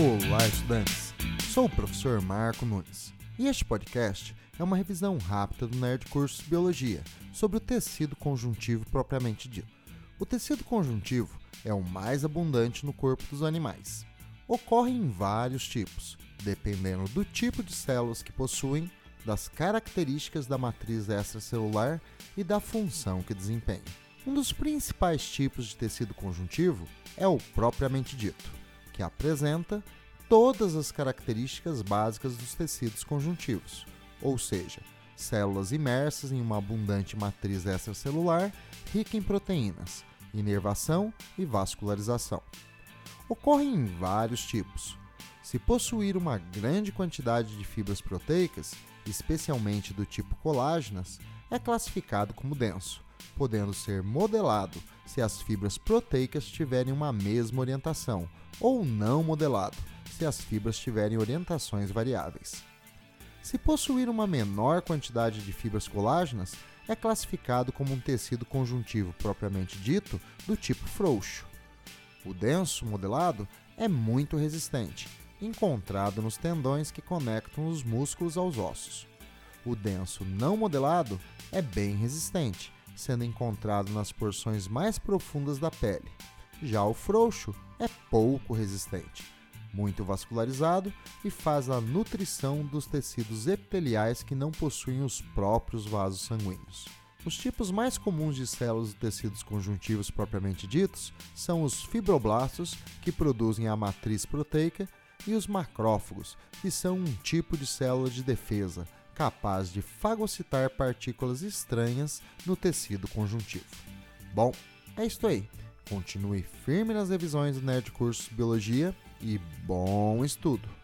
Olá, estudantes! Sou o professor Marco Nunes e este podcast é uma revisão rápida do Nerd Curso Biologia sobre o tecido conjuntivo propriamente dito. O tecido conjuntivo é o mais abundante no corpo dos animais. Ocorre em vários tipos, dependendo do tipo de células que possuem, das características da matriz extracelular e da função que desempenha. Um dos principais tipos de tecido conjuntivo é o propriamente dito que apresenta todas as características básicas dos tecidos conjuntivos, ou seja, células imersas em uma abundante matriz extracelular rica em proteínas, inervação e vascularização. Ocorrem em vários tipos. Se possuir uma grande quantidade de fibras proteicas, especialmente do tipo colágenas, é classificado como denso, podendo ser modelado se as fibras proteicas tiverem uma mesma orientação, ou não modelado, se as fibras tiverem orientações variáveis. Se possuir uma menor quantidade de fibras colágenas, é classificado como um tecido conjuntivo propriamente dito do tipo frouxo. O denso modelado é muito resistente, encontrado nos tendões que conectam os músculos aos ossos. O denso não modelado é bem resistente, sendo encontrado nas porções mais profundas da pele. Já o frouxo é pouco resistente, muito vascularizado e faz a nutrição dos tecidos epiteliais que não possuem os próprios vasos sanguíneos. Os tipos mais comuns de células de tecidos conjuntivos propriamente ditos são os fibroblastos, que produzem a matriz proteica, e os macrófagos, que são um tipo de célula de defesa, capaz de fagocitar partículas estranhas no tecido conjuntivo. Bom, é isso aí. Continue firme nas revisões do Nerd Curso Biologia e bom estudo!